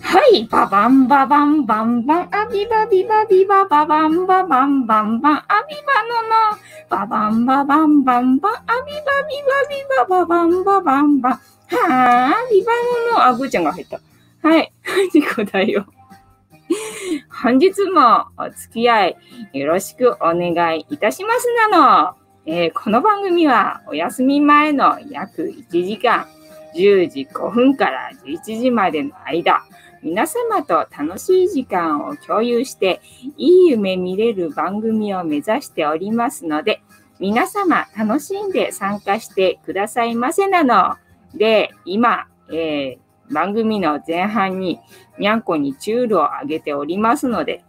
はい、ババンババンバンバン、アビバビバビバババンババンバンバン、アビバのの、ババンババンバンバン、アビバビバビバババンババンバン、はあ、ビバのの、あ、ぐーちゃんが入った。はい、ニコだよ。本日もお付き合いよろしくお願いいたしますなの。えーこの番組はお休み前の約1時間、10時5分から11時までの間、皆様と楽しい時間を共有して、いい夢見れる番組を目指しておりますので、皆様楽しんで参加してくださいませなの。で、今、えー番組の前半ににゃんこにチュールをあげておりますので、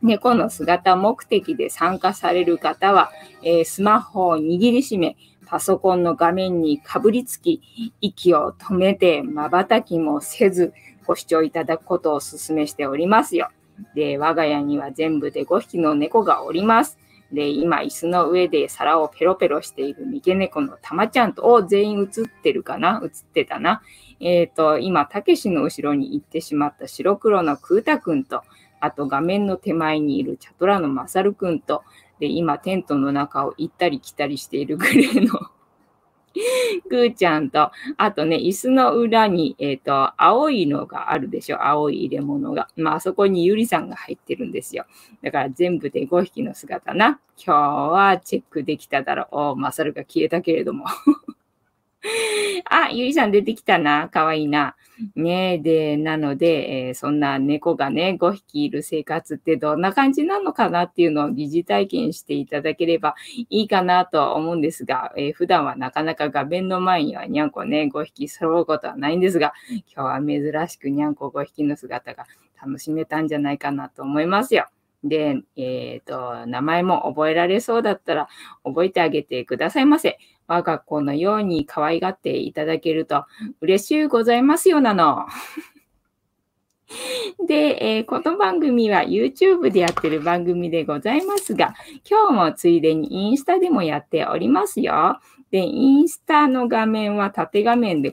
猫の姿目的で参加される方は、えースマホを握りしめ、パソコンの画面にかぶりつき、息を止めて瞬きもせず、ご視聴いただくことをお勧めしておりますよ。で、我が家には全部で5匹の猫がおります。で、今、椅子の上で皿をペロペロしている三毛猫のたまちゃんと、お全員映ってるかな？映ってたな。えっ、と、今、たけしの後ろに行ってしまった白黒のクータくんと、あと画面の手前にいるチャトラのマサルくんと、で、今、テントの中を行ったり来たりしているグレーの ぐーちゃんと、あとね、椅子の裏に、えっ、と、青いのがあるでしょ？青い入れ物が。まあ、あそこにゆりさんが入ってるんですよ。だから全部で5匹の姿な。今日はチェックできただろう。まあ、それが消えたけれども。あ、ゆりさん出てきたな。かわいいな。ねえ、で、なので、えーそんな猫がね、5匹いる生活ってどんな感じなのかなっていうのを疑似体験していただければいいかなとは思うんですが、えー普段はなかなか画面の前にはにゃんこね、5匹揃うことはないんですが、今日は珍しくにゃんこ5匹の姿が楽しめたんじゃないかなと思いますよ。で、えっ、と、名前も覚えられそうだったら覚えてあげてくださいませ。我が子のように可愛がっていただけると嬉しゅうございますよなの。で、えーこの番組は YouTube でやってる番組でございますが、今日もついでにインスタでもやっておりますよ。で、インスタの画面は縦画面で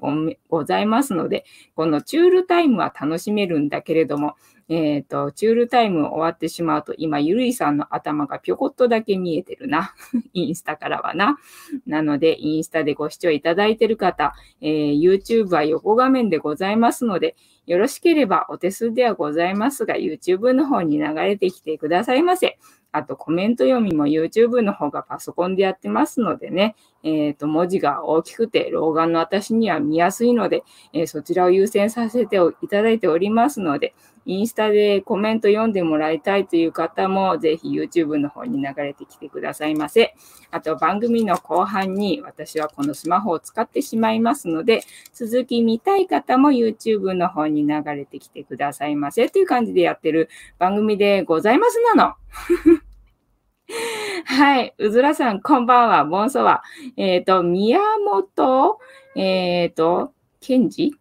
ございますので、このチュールタイムは楽しめるんだけれども、えっ、と、チュールタイム終わってしまうと、今、ゆるいさんの頭がぴょこっとだけ見えてるな。インスタからはな。なので、インスタでご視聴いただいてる方、えー YouTube は横画面でございますので、よろしければお手数ではございますが、YouTube の方に流れてきてくださいませ。あと、コメント読みも YouTube の方がパソコンでやってますのでね、えっ、と、文字が大きくて、老眼の私には見やすいので、えーそちらを優先させていただいておりますので、インスタでコメント読んでもらいたいという方も、ぜひ YouTube の方に流れてきてくださいませ。あと、番組の後半に私はこのスマホを使ってしまいますので、続き見たい方も YouTube の方に流れてきてくださいませという感じでやってる番組でございますなの。はい。うずらさん、こんばんは。ボンソワ。えっ、と、宮本、えっ、と、ケンジ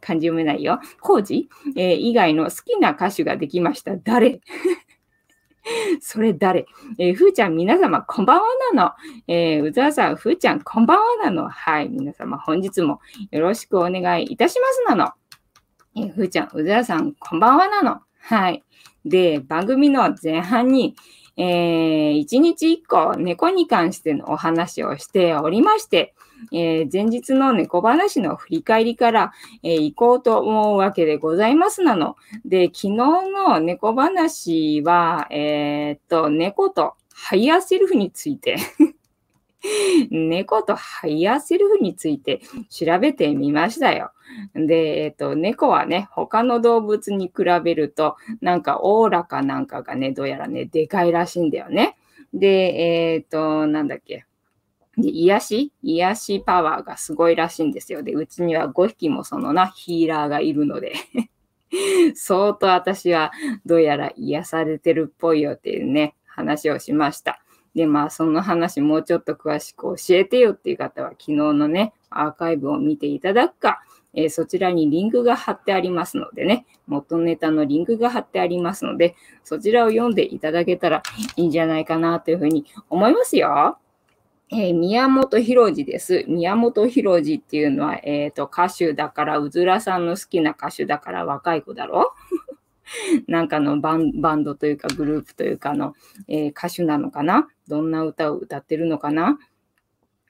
漢字読めないよ。コージ、えー以外の好きな歌手ができました。誰？それ誰？えーふーちゃん、皆様、こんばんはなの。えーうずらさん、ふーちゃん、こんばんはなの。はい。皆様、本日もよろしくお願いいたしますなの。えーふーちゃん、うずらさん、こんばんはなの。はい。で、番組の前半に、えー、1日1個猫に関してのお話をしておりまして、えー前日の猫話の振り返りから、えー行こうと思うわけでございますなの。で、昨日の猫話は、えーっと、猫とハイヤーセルフについて、猫とハイヤーセルフについて調べてみましたよ。で、えっと、猫はね、他の動物に比べると、なんかオーラかなんかがね、どうやらね、でかいらしいんだよね。で、えっと、なんだっけ。で、癒し？癒しパワーがすごいらしいんですよ。で、うちには5匹もそのな、ヒーラーがいるので、相当私はどうやら癒されてるっぽいよっていうね、話をしました。で、まあ、その話もうちょっと詳しく教えてよっていう方は、昨日のね、アーカイブを見ていただくか、えーそちらにリンクが貼ってありますのでね、元ネタのリンクが貼ってありますので、そちらを読んでいただけたらいいんじゃないかなというふうに思いますよ。えー、宮本浩次です。宮本浩次っていうのは、えっ、ー、と、歌手だから、うずらさんの好きな歌手だから若い子だろ？う なんかのバンバンドというかグループというかの、えー、歌手なのかな？どんな歌を歌ってるのかな？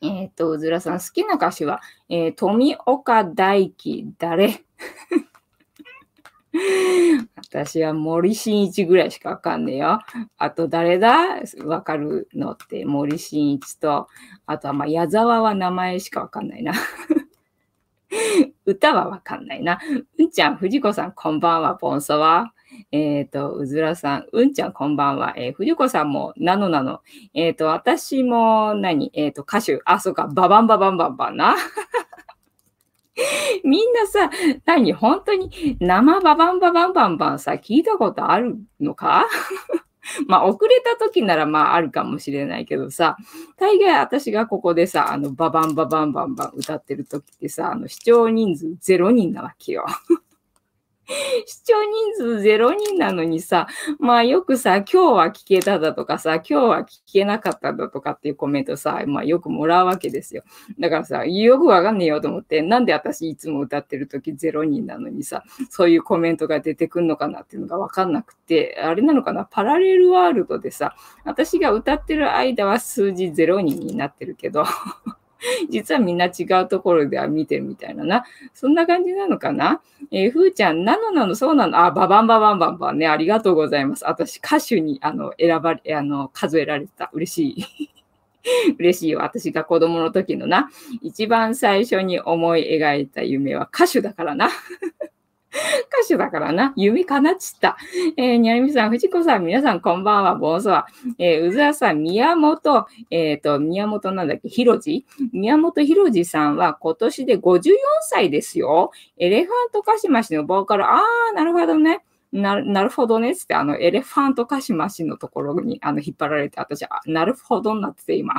えっ、と、うずらさん好きな歌手は、えー、富岡大輝誰？私は森進一ぐらいしかわかんねえよ。あと誰だ？わかるのって森進一と、あとはまあ矢沢は名前しかわかんないな。歌はわかんないな。うんちゃん、藤子さん、こんばんは、ボンソワ。えっ、ー、と、うずらさん、うんちゃん、こんばんは。えー、藤子さんも、なのなの。えっ、ー、と、私も何、えっ、と、歌手。あ、そうか、ババンババンバンバンな。みんなさ、何？本当に生ババンババンバンバンさ、聞いたことあるのか？まあ、遅れた時ならまああるかもしれないけどさ、大概私がここでさ、あの、ババンババンバンバン歌ってる時ってさ、あの、視聴人数0人なわけよ。視聴人数0人なのにさ、まあよくさ、今日は聞けただとかさ、今日は聞けなかっただとかっていうコメントさ、まあよくもらうわけですよ。だからさ、よくわかんねえよと思って、なんで私いつも歌ってる時0人なのにさ、そういうコメントが出てくんのかなっていうのがわかんなくて、あれなのかな、パラレルワールドでさ、私が歌ってる間は数字0人になってるけど、実はみんな違うところでは見てるみたいなな。そんな感じなのかな？えー、ふーちゃん、なのなの、そうなの？あ、ババンババンバンバンね。ありがとうございます。私、歌手に、あの、選ばれ、あの、数えられた。嬉しい。嬉しいよ。私が子供の時のな。一番最初に思い描いた夢は歌手だからな。歌手だからな。夢叶っちった。えー、にゃりみさん、藤子さん、皆さんこんばんは、ボンソワ。えー、うずらさん、宮本、えっ、ー、と、宮本なんだっけ、ひろじ宮本ひろじさんは今年で54歳ですよ。エレファントカシマシのボーカル、あー、なるほどね。ななるほどねっつって、あの、エレファントカシマシのところにあの引っ張られて、私、なるほどになってて、今。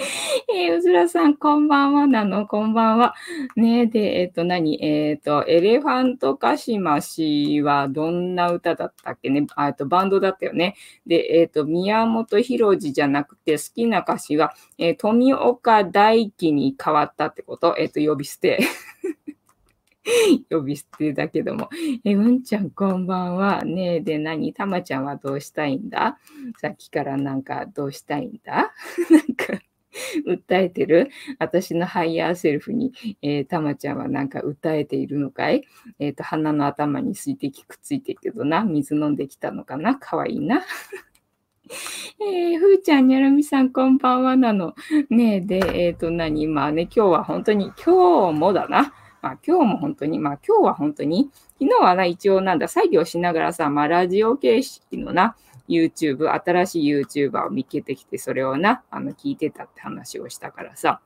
えー、うずらさん、こんばんはなの、こんばんは。ねで、えっ、ー、と、何？えっ、ー、と、エレファントカシマシはどんな歌だったっけね？あと、バンドだったよね。で、えっ、と、宮本浩次じゃなくて、好きな歌詞は、え富岡大輝に変わったってこと？えっ、と、呼び捨て。呼び捨てだけども。え、うんちゃんこんばんは。ねえ、で、何？たまちゃんはどうしたいんだ？さっきからなんかどうしたいんだ？なんか 訴えてる私のハイヤーセルフに、えー、たまちゃんはなんか訴えているのかい？えっ、ー、と、鼻の頭に水滴くっついてるけどな、水飲んできたのかな？かわいいな。えー、ふーちゃん、にゃるみさん、こんばんはなの。ねえ、で、えっ、ー、と、何？まあね、今日は本当に、今日もだな。まあ今日も本当に、まあ今日は本当に、昨日はな、一応なんだ、作業しながらさ、まあラジオ形式のな、YouTube、新しい YouTuber を見つけてきて、それをな、あの、聞いてたって話をしたからさ、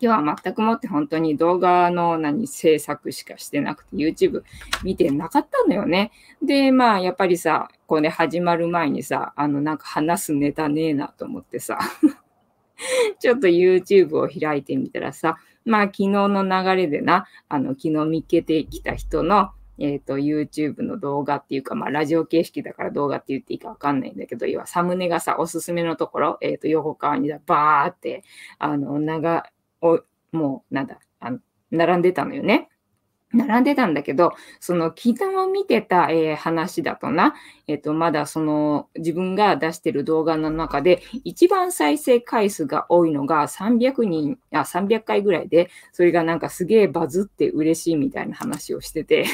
今日は全くもって本当に動画の何制作しかしてなくて YouTube 見てなかったんだよね。で、まあやっぱりさ、これ始まる前にさ、あのなんか話すネタねえなと思ってさ、ちょっと YouTube を開いてみたらさ、まあ昨日の流れでな、あの昨日見つけてきた人のえっ、ー、と、YouTube の動画っていうか、まあ、ラジオ形式だから動画って言っていいかわかんないんだけど、要はサムネがさ、おすすめのところ、えっ、ー、と、横側にバーって、あの、長、お、もう、なんだ、あの、並んでたのよね。並んでたんだけど、その、昨日見てた、えー、話だとな、えっ、ー、と、まだその、自分が出してる動画の中で、一番再生回数が多いのが300人、あ、300回ぐらいで、それがなんかすげえバズって嬉しいみたいな話をしてて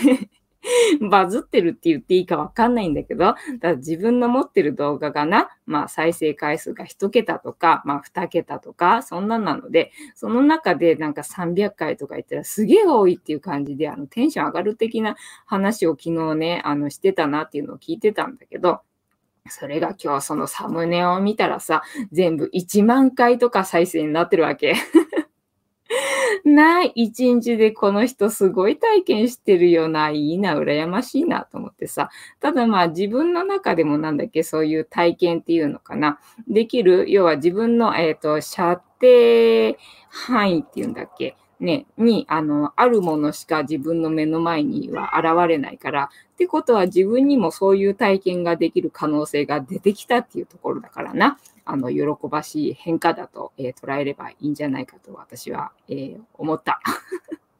バズってるって言っていいかわかんないんだけど、だ自分の持ってる動画がな、まあ再生回数が1桁とか、まあ2桁とか、そんなんなので、その中でなんか300回とか言ったらすげえ多いっていう感じで、あのテンション上がる的な話を昨日ね、あのしてたなっていうのを聞いてたんだけど、それが今日そのサムネを見たらさ、全部1万回とか再生になってるわけ。な一日でこの人すごい体験してるよな、いいな、羨ましいなと思ってさ。ただまあ自分の中でもなんだっけ、そういう体験っていうのかな。できる、要は自分の、えっ、ー、と、射程範囲っていうんだっけ。ね、に、あの、あるものしか自分の目の前には現れないから、ってことは自分にもそういう体験ができる可能性が出てきたっていうところだからな。あの、喜ばしい変化だと、えー、捉えればいいんじゃないかと私は、えー、思った。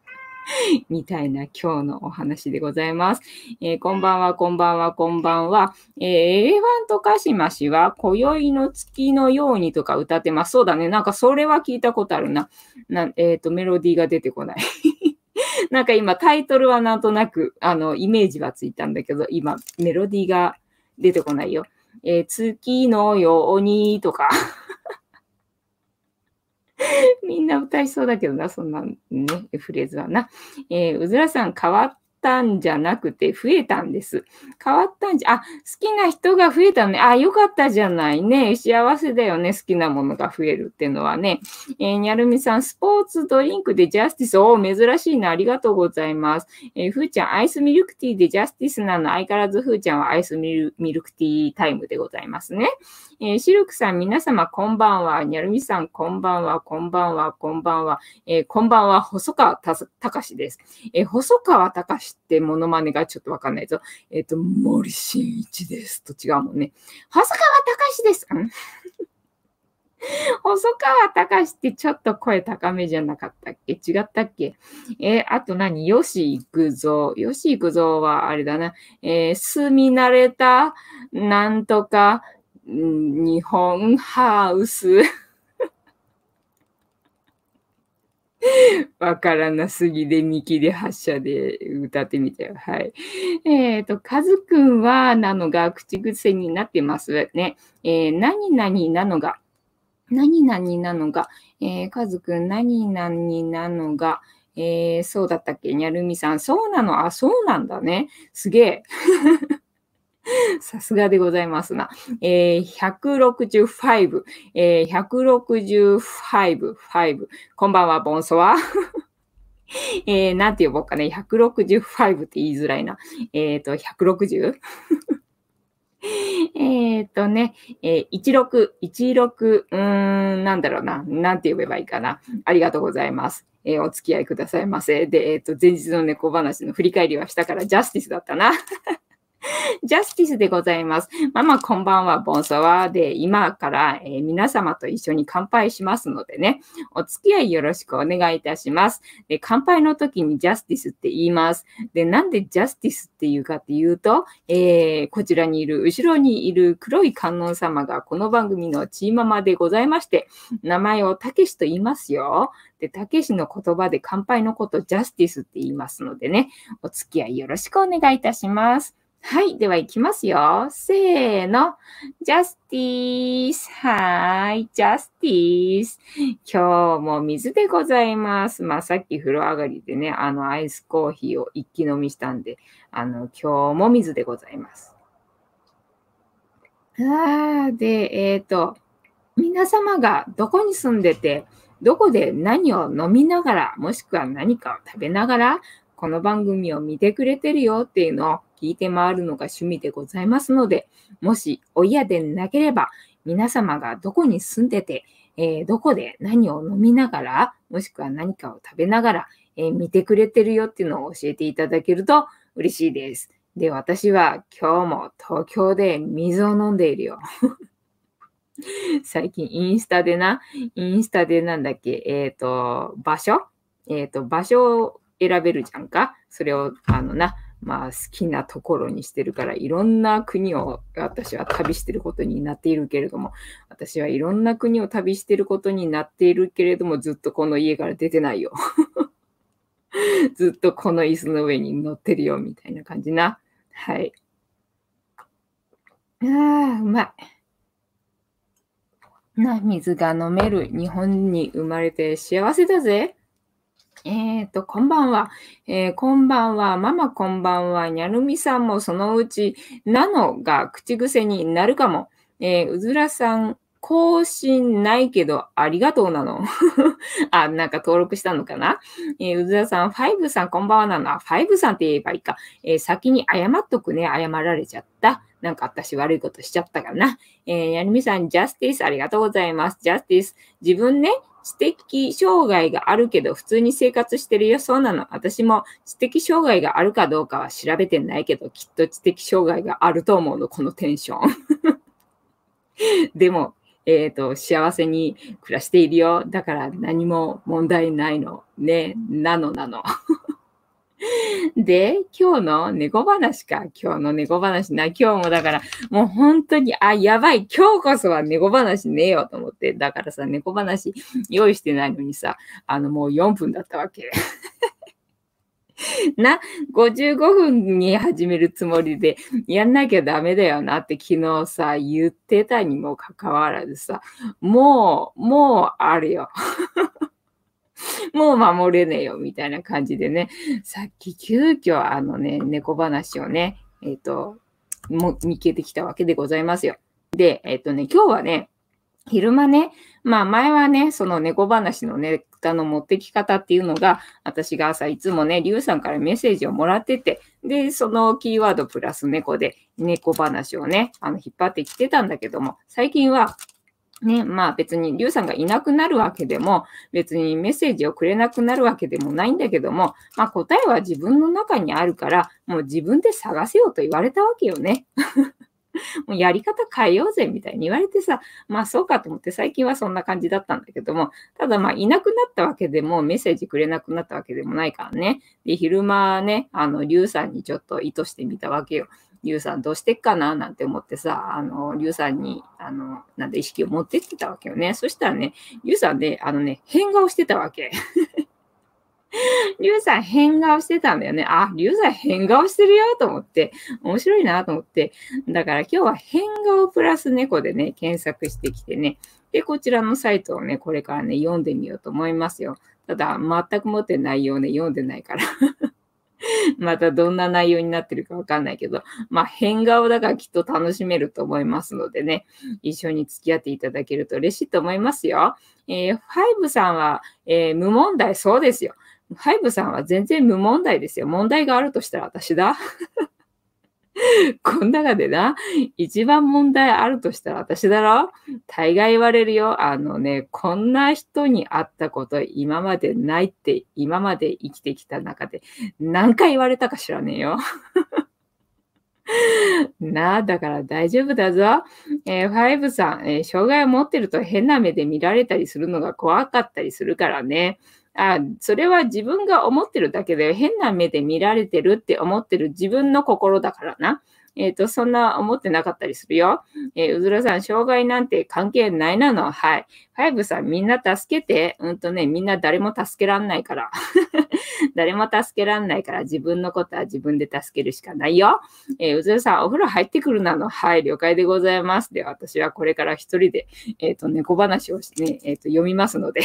みたいな今日のお話でございます。えー、こんばんは、こんばんは、こんばんは。えー、エレファントカシマシは、今宵の月のようにとか歌ってます。そうだね。なんかそれは聞いたことあるな。なえっ、ー、と、メロディーが出てこない。なんか今タイトルはなんとなく、あの、イメージはついたんだけど、今メロディーが出てこないよ。えー、月のようにとか みんな歌いそうだけどな、そんなね、フレーズはな。えー、うずらさん変わったんじゃなくて増えたんです。変わったんじゃ、あ、好きな人が増えたのね。あ、よかったじゃないね。幸せだよね。好きなものが増えるっていうのはね。えー、にゃるみさん、スポーツドリンクでジャスティス。お珍しいな。ありがとうございます。えー、ふーちゃん、アイスミルクティーでジャスティスなの。相変わらずふーちゃんはアイスミルミルクティータイムでございますね。えー、シルクさん、皆様、こんばんは。にゃるみさん、こんばんは。こんばんは。こんばんは。えー、こんばんは。細川たかしです。えー、細川たかしってモノマネがちょっとわかんないぞ。えっ、と、森進一です。と違うもんね。細川隆です。細川隆ってちょっと声高めじゃなかったっけ？違ったっけ？えー、あと何？吉幾三。吉幾三はあれだな。えー、住み慣れた、なんとか、日本ハウス。わからなすぎで見切り発車で歌ってみたよ。はい。えっ、ー、と、カズくんはなのが口癖になってますね。えー、何々なのが、何々なのが、えー、カズくん何々なのが、えー、そうだったっけ？にゃるみさん。そうなのあ、そうなんだね。すげえ。さすがでございますな。えー、165、えー、165、5。こんばんは、ボンソワ。えー、なんて呼ぼうかね。165って言いづらいな。えっ、ー、と、160? えっとね、えー、16、16、うーん、なんだろうな。なんて呼べばいいかな。ありがとうございます。えー、お付き合いくださいませ。で、えっ、ー、と、前日の猫話の振り返りはしたから、ジャスティスだったな。ジャスティスでございます。ママこんばんは、ボンソワーで、今から、えー、皆様と一緒に乾杯しますのでね、お付き合いよろしくお願いいたします。で、乾杯の時にジャスティスって言います。で、なんでジャスティスっていうかっていうと、えー、こちらにいる、後ろにいる黒い観音様がこの番組のチーママでございまして、名前をたけしと言いますよ。で、たけしの言葉で乾杯のことジャスティスって言いますのでね、お付き合いよろしくお願いいたします。はい。では、いきますよ。せーの。ジャスティース。はい。ジャスティース。今日も水でございます。まあ、さっき風呂上がりでね、あの、アイスコーヒーを一気飲みしたんで、あの、今日も水でございます。あー、で、えっ、ー、と、皆様がどこに住んでて、どこで何を飲みながら、もしくは何かを食べながら、この番組を見てくれてるよっていうのを聞いて回るのが趣味でございますので、もしお嫌でなければ、皆様がどこに住んでて、えー、どこで何を飲みながら、もしくは何かを食べながら、えー、見てくれてるよっていうのを教えていただけると嬉しいです。で、私は今日も東京で水を飲んでいるよ。最近インスタでな、インスタでなんだっけ、えっ、ー、と、場所？えっ、と、場所を選べるじゃんか？それを、あのな、まあ好きなところにしてるから、いろんな国を私は旅してることになっているけれども、私はいろんな国を旅してることになっているけれども、ずっとこの家から出てないよ。ずっとこの椅子の上に乗ってるよ、みたいな感じな。はい。ああ、うまい。な、水が飲める日本に生まれて幸せだぜ。えっ、ー、と、こんばんは。えー、こんばんは。ママこんばんは。にゃるみさんもそのうち、なのが口癖になるかも。えー、うずらさん、更新ないけど、ありがとうなの。あ、なんか登録したのかなえ、うずらさん、ファイブさん、こんばんはなの。ファイブさんって言えばいいか。え、先に謝っとくね。謝られちゃった。なんか私悪いことしちゃったかな。えー、やりみさん、ジャスティス、ありがとうございます。ジャスティス。自分ね、知的障害があるけど、普通に生活してるよ。そうなの。私も知的障害があるかどうかは調べてないけど、きっと知的障害があると思うの。このテンション。でも、えっ、ー、と、幸せに暮らしているよ。だから何も問題ないの。ね。なのなの。で、今日の猫話か。今日の猫話な。今日もだから、もう本当に、あ、やばい。今日こそは猫話ねえよと思って。だからさ、猫話用意してないのにさ、あの、もう4分だったわけ。な、55分に始めるつもりで、やんなきゃダメだよなって昨日さ、言ってたにもかかわらずさ、もう、もうあるよ。もう守れねえよ、みたいな感じでね、さっき急遽あのね、猫話をね、えっ、ー、と、も、見つけてきたわけでございますよ。で、えっ、ー、とね、今日はね、昼間ね、まあ前はね、その猫話のネタの持ってき方っていうのが、私が朝いつもね、リュウさんからメッセージをもらってて、で、そのキーワードプラス猫で猫話をね、あの引っ張ってきてたんだけども、最近はね、まあ別に、リュウさんがいなくなるわけでも、別にメッセージをくれなくなるわけでもないんだけども、まあ答えは自分の中にあるから、もう自分で探せよと言われたわけよね。もうやり方変えようぜみたいに言われてさ、まあそうかと思って最近はそんな感じだったんだけども、ただまあいなくなったわけでもメッセージくれなくなったわけでもないからね。で、昼間ね、あの、リュウさんにちょっと意図してみたわけよ。リュウさんどうしてっかな？なんて思ってさ、あの、リュウさんに、あの、なんだ、意識を持ってってたわけよね。そしたらね、リュウさんで、あのね、変顔してたわけ。リュウさん変顔してたんだよね。あ、リュウさん変顔してるよと思って、面白いなと思って。だから今日は変顔プラス猫でね、検索してきてね。で、こちらのサイトをね、これからね、読んでみようと思いますよ。ただ、全く持って内容ね、読んでないから またどんな内容になってるかわかんないけど、まあ変顔だからきっと楽しめると思いますのでね、一緒に付き合っていただけると嬉しいと思いますよ。えー、ファイブさんは、えー、無問題、そうですよ。ファイブさんは全然無問題ですよ。問題があるとしたら私だ。こん中でな、一番問題あるとしたら私だろ？大概言われるよ。あのね、こんな人に会ったこと今までないって今まで生きてきた中で何回言われたか知らねえよ。なあ、だから大丈夫だぞ。えー、ファイブさん、えー、障害を持ってると変な目で見られたりするのが怖かったりするからね。あ、それは自分が思ってるだけで変な目で見られてるって思ってる自分の心だからな。えっ、ー、と、そんな思ってなかったりするよ。えー、うずらさん、障害なんて関係ないなの。はい。ファイブさん、みんな助けて。うんとね、みんな誰も助けらんないから。誰も助けらんないから、自分のことは自分で助けるしかないよ。えー、うずらさん、お風呂入ってくるなの。はい、了解でございます。で、私はこれから一人で、えっ、と、猫話をして、ね、えっ、と、読みますので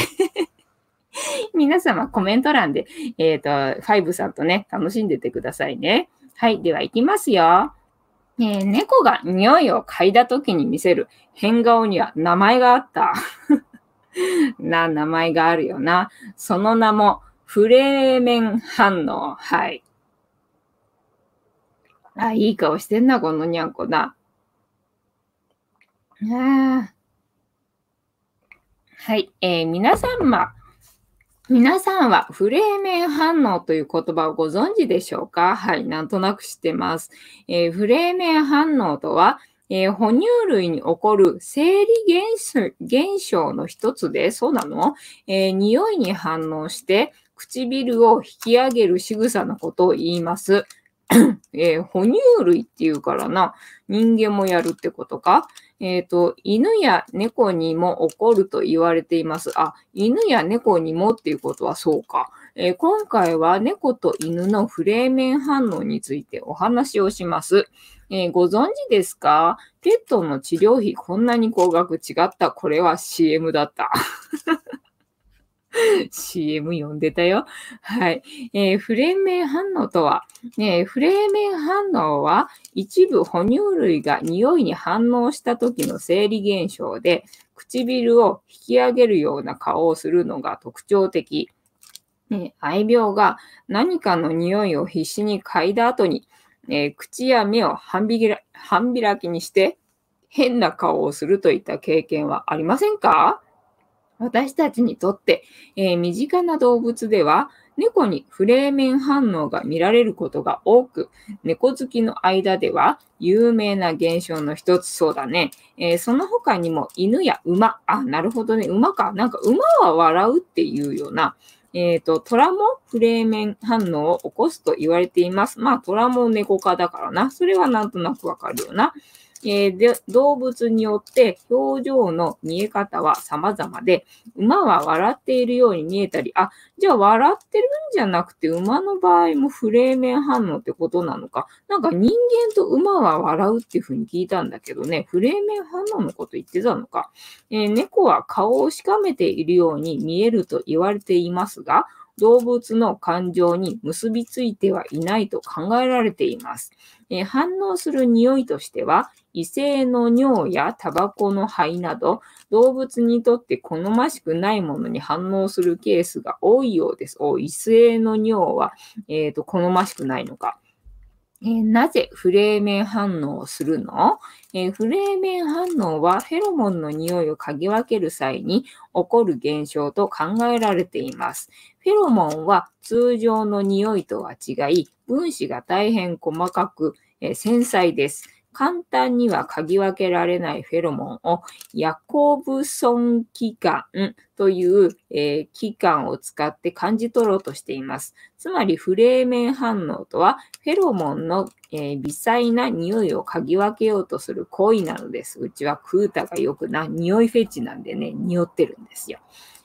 皆様コメント欄で、えっ、ー、と、ファイブさんとね、楽しんでてくださいね。はい。では、行きますよ。えー、猫が匂いを嗅いだ時に見せる変顔には名前があった。な、名前があるよな。その名も、フレーメン反応。はい。あ、いい顔してんな、このにゃんこだ。あはい。えー、皆様、皆さんはフレーメン反応という言葉をご存知でしょうか？はい、なんとなく知ってます。えー、フレーメン反応とは、えー、哺乳類に起こる生理現象の一つで、そうなの、えー、匂いに反応して唇を引き上げる仕草のことを言います。えー、哺乳類っていうからな、人間もやるってことか？えっ、ー、と、犬や猫にも起こると言われています。あ、犬や猫にもっていうことはそうか。えー、今回は猫と犬のフレーメン反応についてお話をします。えー、ご存知ですか？ペットの治療費こんなに高額違った。これは CM だった。CM 読んでたよ。はい。えー、フレーメン反応とは、ね、フレーメン反応は一部哺乳類が匂いに反応した時の生理現象で、唇を引き上げるような顔をするのが特徴的。ね、愛病が何かの匂いを必死に嗅いだ後に、えー、口や目を半開きにして変な顔をするといった経験はありませんか？私たちにとって、えー、身近な動物では猫にフレーメン反応が見られることが多く、猫好きの間では有名な現象の一つそうだね。えー、その他にも犬や馬、あ、なるほどね、馬か。なんか馬は笑うっていうような、えっ、ー、と、虎もフレーメン反応を起こすと言われています。まあ、虎も猫科だからな。それはなんとなくわかるよな。えー、で動物によって表情の見え方は様々で、馬は笑っているように見えたり、あ、じゃあ笑ってるんじゃなくて馬の場合もフレーメン反応ってことなのか。なんか人間と馬は笑うっていうふうに聞いたんだけどね、フレーメン反応のこと言ってたのか。えー、猫は顔をしかめているように見えると言われていますが、動物の感情に結びついてはいないと考えられています。えー、反応する匂いとしては、異性の尿やタバコの灰など、動物にとって好ましくないものに反応するケースが多いようです。お異性の尿は、えーと、好ましくないのか。えー、なぜフレーメン反応をするの、えー、フレーメン反応はフェロモンの匂いを嗅ぎ分ける際に起こる現象と考えられています。フェロモンは通常の匂いとは違い、分子が大変細かく、えー、繊細です。簡単には嗅ぎ分けられないフェロモンをヤコブソン器官という、えー、器官を使って感じ取ろうとしています。つまりフレーメン反応とはフェロモンの、えー、微細な匂いを嗅ぎ分けようとする行為なのです。うちはクータがよくな、匂いフェチなんでね、匂ってるんですよ。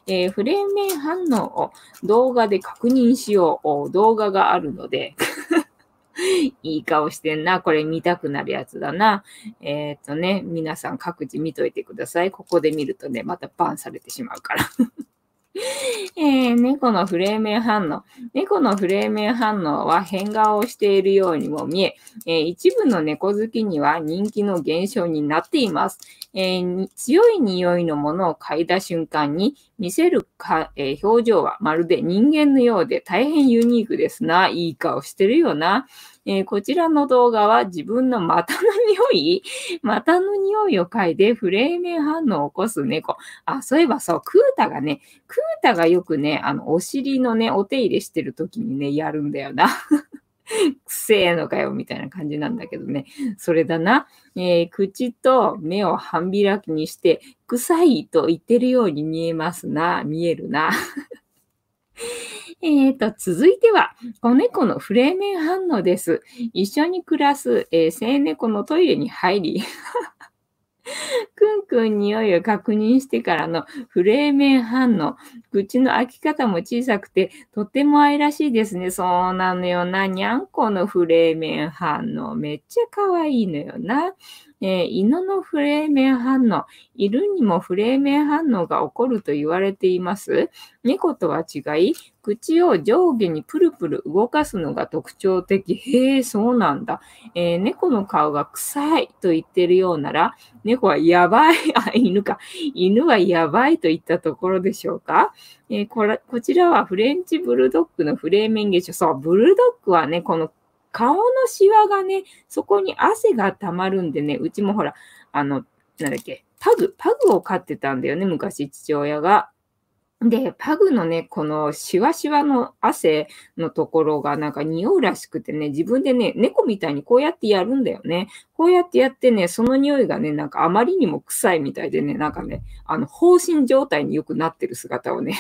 えー、フレーメン反応を動画で確認しよう。動画があるので いい顔してんな。これ見たくなるやつだな。えっ、ー、とね、皆さん各自見といてください。ここで見るとね、またバンされてしまうから えー、猫のフレーメン反応。猫のフレーメン反応は変顔をしているようにも見え、えー、一部の猫好きには人気の現象になっています。えー、強い匂いのものを嗅いだ瞬間に見せるか、え表情はまるで人間のようで大変ユニークですな。いい顔してるよな。えー、こちらの動画は自分の股の匂い 股の匂いを嗅いでフレーメン反応を起こす猫。あ、そういえばそう、クータがね、クータがよくね、あの、お尻のね、お手入れしてる時にね、やるんだよな。くせえのかよ、みたいな感じなんだけどね。それだな。えー、口と目を半開きにして、臭いと言ってるように見えますな。見えるな。えっ、と、続いては、子猫のフレーメン反応です。一緒に暮らす、えー、生猫のトイレに入り、くんくん匂いを確認してからのフレーメン反応。口の開き方も小さくて、とても愛らしいですね。そうなのよな。にゃんこのフレーメン反応。めっちゃ可愛いのよな。えー、犬のフレーメン反応。犬にもフレーメン反応が起こると言われています。猫とは違い、口を上下にプルプル動かすのが特徴的。へえ、そうなんだ。えー、猫の顔が臭いと言ってるようなら、猫はやばい。あ、犬か。犬はやばいといったところでしょうか。えー、これこちらはフレンチブルドッグのフレーメン現象。そう、ブルドッグはね、この顔のシワがね、そこに汗が溜まるんでね、うちもほら、あの、なんだっけ、パグ、パグを飼ってたんだよね、昔父親が。で、パグのね、このシワシワの汗のところがなんか匂うらしくてね、自分でね、猫みたいにこうやってやるんだよね。こうやってやってね、その匂いがね、なんかあまりにも臭いみたいでね、なんかね、あの、放心状態によくなってる姿をね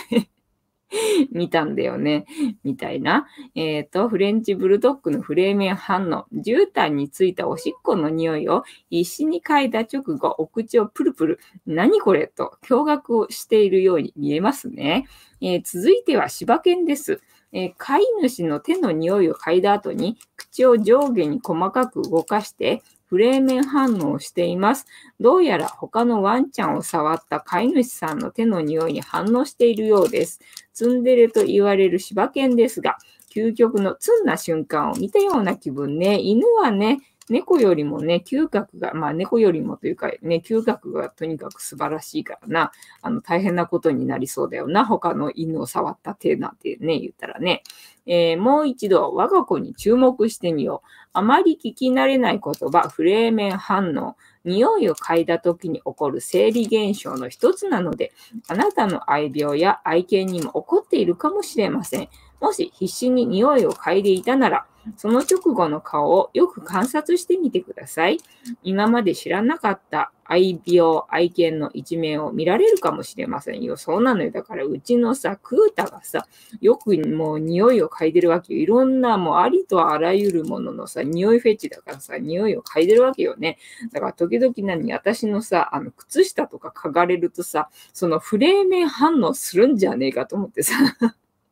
見たんだよね。みたいな。えっ、ー、と、フレンチブルドッグのフレーメン反応。絨毯についたおしっこの匂いを必死に嗅いだ直後、お口をプルプル。何これと驚愕をしているように見えますね。えー、続いては柴犬です。えー、飼い主の手の匂いを嗅いだ後に、口を上下に細かく動かして、フレーメン反応をしています。どうやら他のワンちゃんを触った飼い主さんの手の匂いに反応しているようです。ツンデレと言われる柴犬ですが、究極のツンな瞬間を見たような気分ね。犬はね、猫よりもね、嗅覚が、まあ猫よりもというかね、嗅覚がとにかく素晴らしいからな、あの大変なことになりそうだよな、他の犬を触った手なんてね、言ったらね。えー、もう一度我が子に注目してみよう。あまり聞き慣れない言葉、フレーメン反応。匂いを嗅いだ時に起こる生理現象の一つなので、あなたの愛病や愛犬にも起こっているかもしれません。もし必死に匂いを嗅いでいたなら、その直後の顔をよく観察してみてください。今まで知らなかった愛病、愛犬の一面を見られるかもしれませんよ。そうなのよ。だからうちのさ、クータがさ、よくもう匂いを嗅いでるわけよ。いろんなもうありとあらゆるもののさ、匂いフェチだからさ、匂いを嗅いでるわけよね。だから時々何、私のさ、あの、靴下とか嗅がれるとさ、そのフレーメン反応するんじゃねえかと思ってさ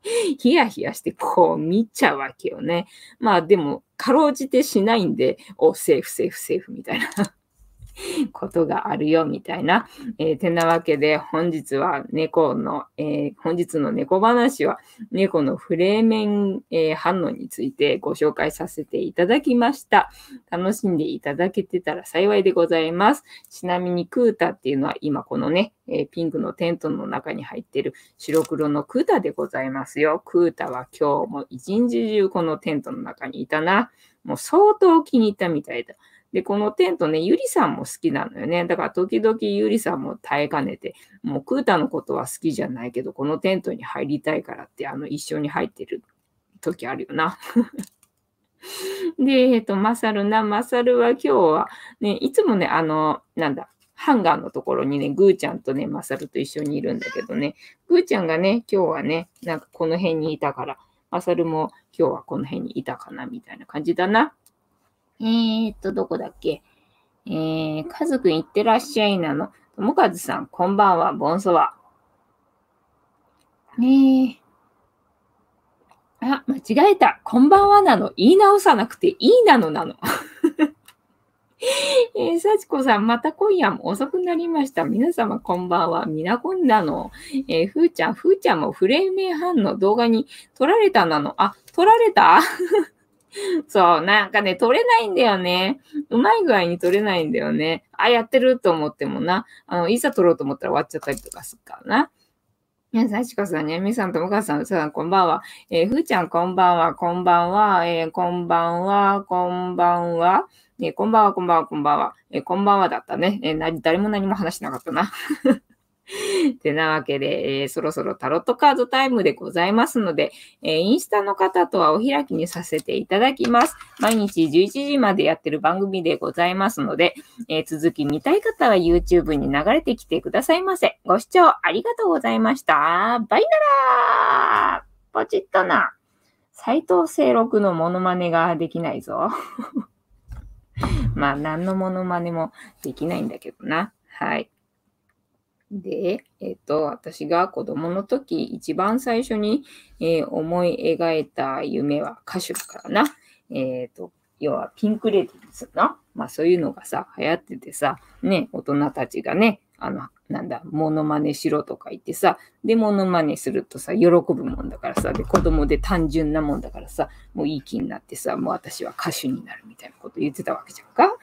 ヒヤヒヤしてこう見ちゃうわけよね。まあでも、かろうじてしないんで、お、セーフ、セーフ、セーフみたいな ことがあるよみたいな。えー、てなわけで本日は猫の、えー、本日の猫話は猫のフレーメン、えー、反応についてご紹介させていただきました。楽しんでいただけてたら幸いでございます。ちなみにクータっていうのは今このね、えピンクのテントの中に入ってる白黒のクータでございますよ。クータは今日も一日中このテントの中にいたな。もう相当気に入ったみたいだ。で、このテントね、ゆりさんも好きなのよね。だから時々ゆりさんも耐えかねて、もうクータのことは好きじゃないけど、このテントに入りたいからって、あの、一緒に入ってる時あるよな。で、えっと、マサルな、マサルは今日は、ね、いつもね、あの、なんだ、ハンガーのところにね、グーちゃんとね、マサルと一緒にいるんだけどね、グーちゃんがね、今日はね、なんかこの辺にいたから、マサルも今日はこの辺にいたかな、みたいな感じだな。えー、っと、どこだっけ？えー、家族いってらっしゃいなの？ともかずさん、こんばんは、ボンソワ。ねえ。あ、間違えた。こんばんはなの？言い直さなくていいなのなの？えー、幸子さん、また今夜も遅くなりました。皆様こんばんは。みなこんだの？えー、ふーちゃん、ふーちゃんもフレーメンハンの動画に撮られたなの？あ、撮られた？そう、なんかね、取れないんだよね。うまい具合に取れないんだよね。あ、やってると思ってもな。あの、いざ取ろうと思ったら終わっちゃったりとかするからな。皆さん、ちこさん、ねみさん、ともかさん、さん、こんばんは。えー、ふーちゃん、こんばんは、こんばんは、えー、こんばんは、こんばんは。えー、こんばんは、こんばんは、こんばんは。えー、こんばんはだったね。えー、誰も何も話しなかったな。てなわけで、えー、そろそろタロットカードタイムでございますので、えー、インスタの方とはお開きにさせていただきます。毎日11時までやってる番組でございますので、えー、続き見たい方は YouTube に流れてきてくださいませ。ご視聴ありがとうございました。バイナラーポチッとな。斎藤清六のモノマネができないぞ。まあ、何のモノマネもできないんだけどな。はい。で、えっ、と、私が子供の時、一番最初に、えー、思い描いた夢は歌手だからな。えっ、と、要はピンクレディーズな。まあそういうのがさ、流行っててさ、ね、大人たちがね、あの、なんだ、モノマネしろとか言ってさ、で、モノマネするとさ、喜ぶもんだからさ、で、子供で単純なもんだからさ、もういい気になってさ、もう私は歌手になるみたいなこと言ってたわけじゃんか。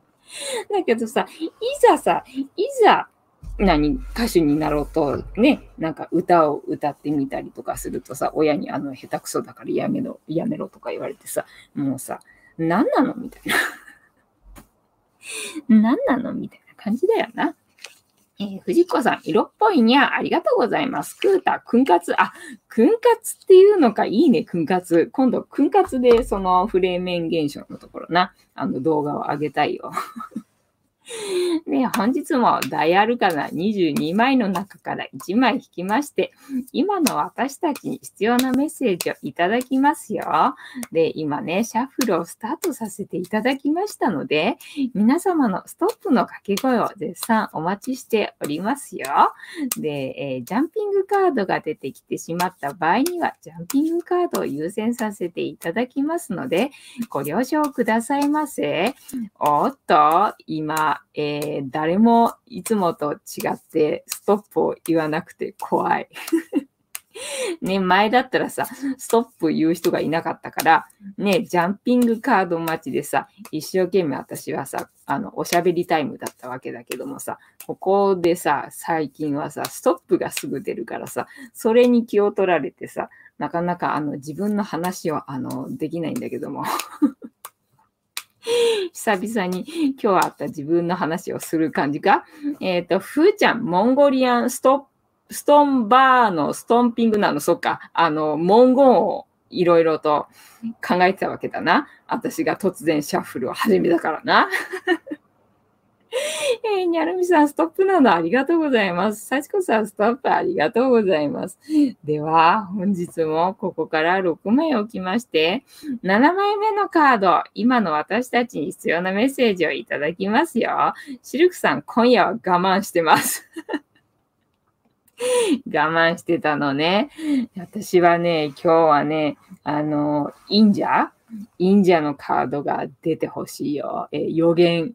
だけどさ、いざさ、いざ何、歌手になろうと、ね、なんか歌を歌ってみたりとかするとさ、親にあの、下手くそだからやめろ、やめろとか言われてさ、もうさ、何なの？みたいな。何なの？みたいな感じだよな。えー、藤子さん、色っぽいにゃ、ありがとうございます。クータ、くんかつ、あ、くんかつっていうのか、いいね、くんかつ。今度、くんかつで、そのフレーメン現象のところな、あの動画を上げたいよ。ね、本日もダイアルカナ22枚の中から1枚引きまして、今の私たちに必要なメッセージをいただきますよ。で、今ね、シャッフルをスタートさせていただきましたので、皆様のストップの掛け声を絶賛お待ちしておりますよ。で、えー、ジャンピングカードが出てきてしまった場合には、ジャンピングカードを優先させていただきますので、ご了承くださいませ。おっと、今、えー、誰もいつもと違ってストップを言わなくて怖い。ね、前だったらさ、ストップ言う人がいなかったから、ね、ジャンピングカード待ちでさ、一生懸命私はさ、あの、おしゃべりタイムだったわけだけどもさ、ここでさ、最近はさ、ストップがすぐ出るからさ、それに気を取られてさ、なかなかあの、自分の話を、あの、できないんだけども。久々に今日あった自分の話をする感じか。えっ、ー、と、ふーちゃん、モンゴリアンストストンバーのストンピングなの、そっか。あの、文言をいろいろと考えてたわけだな。私が突然シャッフルを始めたからな。えー、にゃるみさん、ストップなのありがとうございます。幸子さん、ストップありがとうございます。では、本日もここから6枚置きまして、7枚目のカード、今の私たちに必要なメッセージをいただきますよ。シルクさん、今夜は我慢してます。我慢してたのね。私はね、今日はね、あの、忍者？忍者のカードが出てほしいよ。え予言。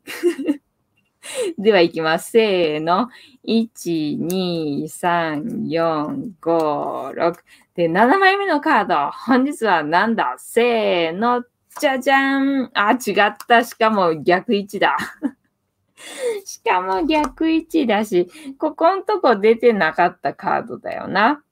では行きます。せーの。1、2、3、4、5、6。で、7枚目のカード。本日は何だ？せーの。じゃじゃん。あ、違った。しかも逆位置だ。しかも逆位置だし、ここんとこ出てなかったカードだよな。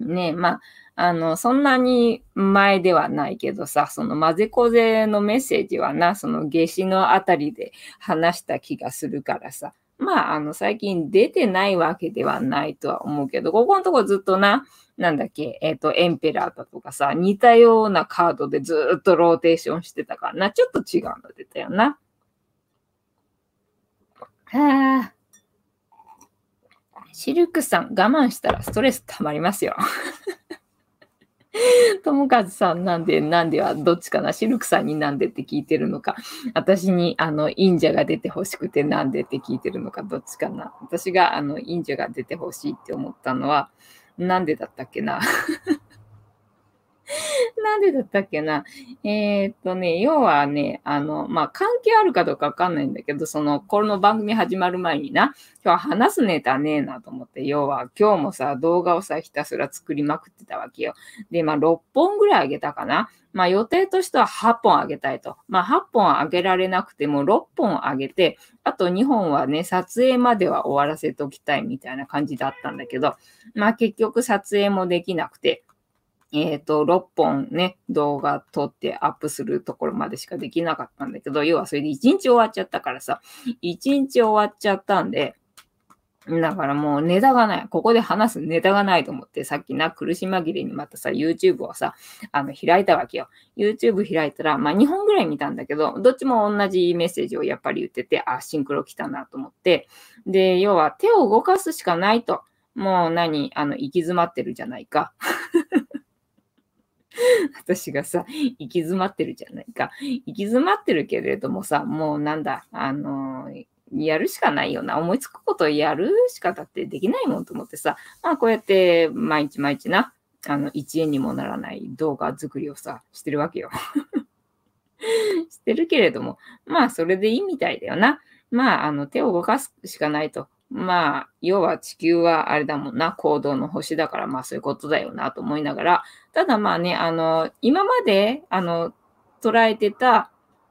ねえまあ、あの、そんなに前ではないけどさ、その混ぜこぜのメッセージはな、その夏至のあたりで話した気がするからさ、まあ、あの、最近出てないわけではないとは思うけど、ここのとこずっとな、なんだっけ、えっ、ー、と、エンペラーだとかさ、似たようなカードでずっとローテーションしてたからな、ちょっと違うの出たよな。はあ。シルクさん、我慢したらストレス溜まりますよ。友和さんなんで、なんではどっちかな？シルクさんになんでって聞いてるのか、私にあの、忍者が出てほしくてなんでって聞いてるのか、どっちかな。私があの、忍者が出てほしいって思ったのは、なんでだったっけな。なんでだったっけな。えー、っとね、要はね、あの、まあ、関係あるかどうかわかんないんだけど、その、この番組始まる前にな、今日は話すネタねえなと思って、要は今日もさ、動画をさ、ひたすら作りまくってたわけよ。で、まあ、6本ぐらいあげたかな。まあ、予定としては8本あげたいと。まあ、8本あげられなくても6本あげて、あと2本はね、撮影までは終わらせておきたいみたいな感じだったんだけど、まあ、結局撮影もできなくて、えっ、ー、と、6本ね、動画撮ってアップするところまでしかできなかったんだけど、要はそれで1日終わっちゃったからさ、1日終わっちゃったんで、だからもうネタがない。ここで話すネタがないと思って、さっきな、苦し紛れにまたさ、YouTube をさ、あの、開いたわけよ。YouTube 開いたら、まあ2本ぐらい見たんだけど、どっちも同じメッセージをやっぱり言ってて、あ、シンクロ来たなと思って。で、要は手を動かすしかないと。もう何あの、行き詰まってるじゃないか。私がさ、行き詰まってるじゃないか。行き詰まってるけれどもさ、もうなんだ、あのやるしかないよな。思いつくことをやるしかだってできないもんと思ってさ、まあこうやって毎日毎日な、あの、1円にもならない動画作りをさ、してるわけよ。してるけれども、まあそれでいいみたいだよな。まあ、あの、手を動かすしかないと。まあ、要は地球はあれだもんな、行動の星だから、まあそういうことだよなと思いながら、ただまあね、あの、今まで、あの、捉えてた、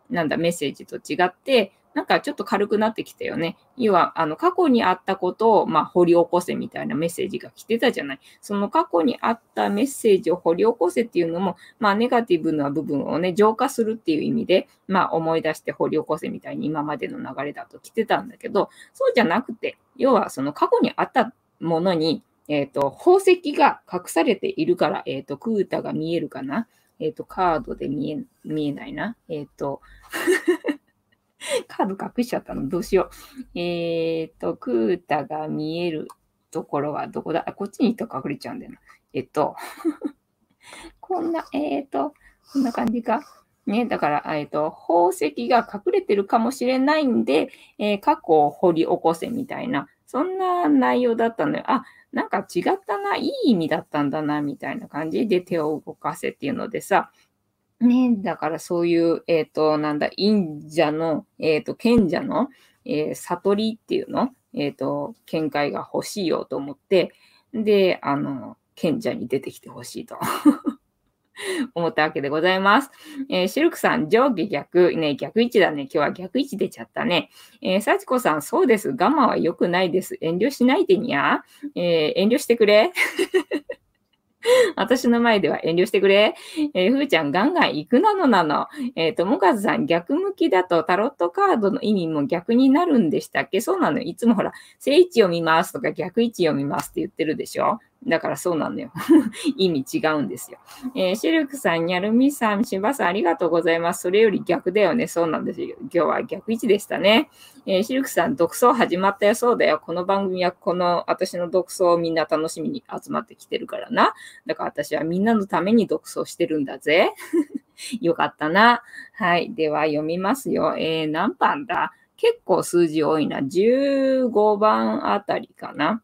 なんだ、メッセージと違って、なんかちょっと軽くなってきたよね。要は、あの、過去にあったことを、まあ、掘り起こせみたいなメッセージが来てたじゃない。その過去にあったメッセージを掘り起こせっていうのも、まあ、ネガティブな部分をね、浄化するっていう意味で、まあ、思い出して掘り起こせみたいに今までの流れだと来てたんだけど、そうじゃなくて、要はその過去にあったものに、えっ、ー、と、宝石が隠されているから、えっ、ー、と、クータが見えるかな？えっ、ー、と、カードで見え、見えないな？えっ、と、カード隠しちゃったの？どうしよう？えっ、と、クータが見えるところはどこだ？あ、こっちに行ったら隠れちゃうんだよな。えっと、こんな、えっ、と、こんな感じか？ね、だから、えっ、と、宝石が隠れてるかもしれないんで、えー、過去を掘り起こせみたいな、そんな内容だったのよ。あ、なんか違ったな、いい意味だったんだな、みたいな感じ。で手を動かせっていうのでさ、ね、だからそういう、えっ、ー、と、なんだ、忍者の、えっ、ー、と、賢者の、えー、悟りっていうの、えっ、と、見解が欲しいよと思って、で、あの、賢者に出てきてほしいと。思ったわけでございます。えー、シルクさん、上下逆。ね、逆位置だね。今日は逆位置出ちゃったね。えー、幸子さん、そうです。我慢は良くないです。遠慮しないでにゃ。えー、遠慮してくれ。私の前では遠慮してくれ。えー、ふーちゃん、ガンガン行くなのなの。えー、ともかずさん、逆向きだとタロットカードの意味も逆になるんでしたっけ？そうなのいつもほら、正位置を見ますとか逆位置を見ますって言ってるでしょだからそうなのよ。意味違うんですよ。えー、シルクさん、ニャルミさん、シバさん、ありがとうございます。それより逆だよね。そうなんですよ。今日は逆位置でしたね。えー、シルクさん、独走始まったよ。そうだよ。この番組はこの私の独走をみんな楽しみに集まってきてるからな。だから私はみんなのために独走してるんだぜ。よかったな。はい。では読みますよ。えー、何番だ？結構数字多いな。15番あたりかな。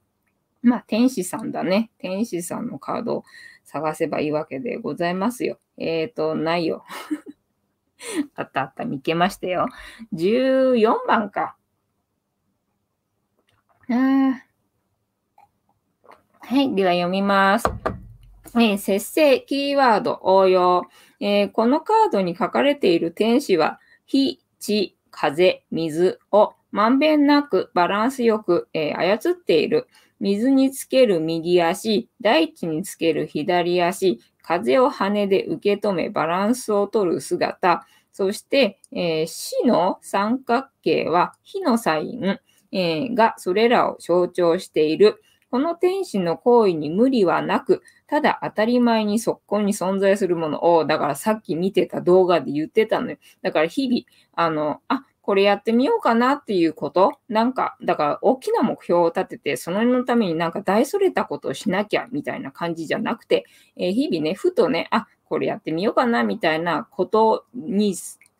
まあ、天使さんだね。天使さんのカードを探せばいいわけでございますよ。えーと、ないよ。あったあった、見けましたよ。14番か。はい、では読みます。えー、節制、キーワード、応用、えー、このカードに書かれている天使は、火、地、風、水をまんべんなくバランスよく、えー、操っている。水につける右足、大地につける左足、風を羽で受け止めバランスを取る姿、そして、えー、死の三角形は火のサイン、えー、がそれらを象徴している。この天使の行為に無理はなく、ただ当たり前にそこに存在するものを、だからさっき見てた動画で言ってたのよ。だから日々、あの、あ、これやってみようかなっていうこと、なんか、だから大きな目標を立てて、そののためになんか大それたことをしなきゃみたいな感じじゃなくて、えー、日々ね、ふとね、あ、これやってみようかなみたいなことに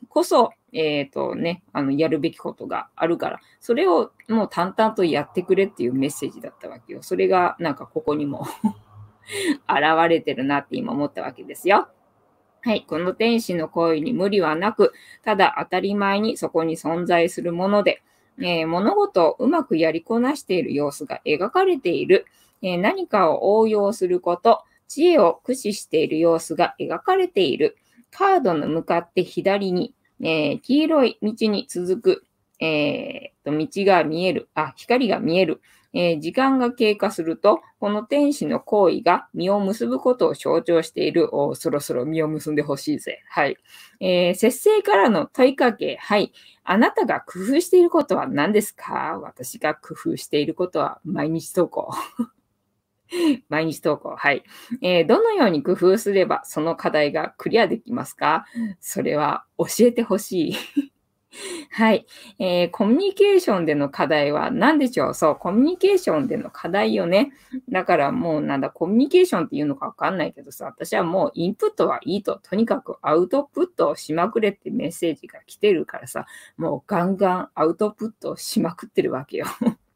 こそ、えっ、ー、とね、あの、やるべきことがあるから、それをもう淡々とやってくれっていうメッセージだったわけよ。それがなんかここにも 現れてるなって今思ったわけですよ。はい。この天使の行為に無理はなく、ただ当たり前にそこに存在するもので、えー、物事をうまくやりこなしている様子が描かれている、えー、何かを応用すること、知恵を駆使している様子が描かれている、カードの向かって左に、えー、黄色い道に続く、えー、と道が見える、あ、光が見える、えー、時間が経過すると、この天使の行為が実を結ぶことを象徴している。おそろそろ実を結んでほしいぜ。はい。えー、節制からの問いかけ。はい。あなたが工夫していることは何ですか？私が工夫していることは毎日投稿。毎日投稿。はい、えー。どのように工夫すればその課題がクリアできますか？それは教えてほしい。はい、えー、コミュニケーションでの課題は何でしょう？そう、コミュニケーションでの課題よね。だからもうなんだ、コミュニケーションっていうのかわかんないけどさ、私はもうインプットはいいと、とにかくアウトプットをしまくれってメッセージが来てるからさ、もうガンガンアウトプットしまくってるわけよ。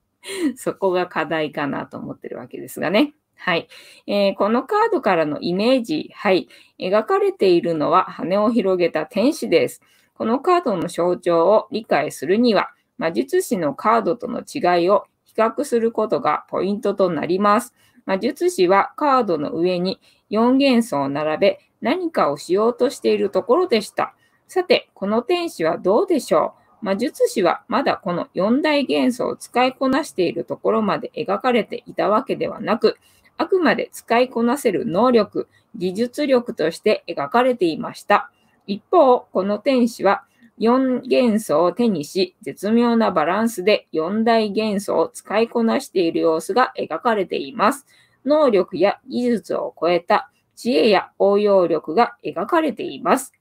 そこが課題かなと思ってるわけですがね。はい、えー、このカードからのイメージ、はい。描かれているのは羽を広げた天使です。このカードの象徴を理解するには、魔術師のカードとの違いを比較することがポイントとなります。魔術師はカードの上に4元素を並べ何かをしようとしているところでした。さて、この天使はどうでしょう？魔術師はまだこの4大元素を使いこなしているところまで描かれていたわけではなく、あくまで使いこなせる能力、技術力として描かれていました。一方、この天使は4元素を手にし、絶妙なバランスで4大元素を使いこなしている様子が描かれています。能力や技術を超えた知恵や応用力が描かれています。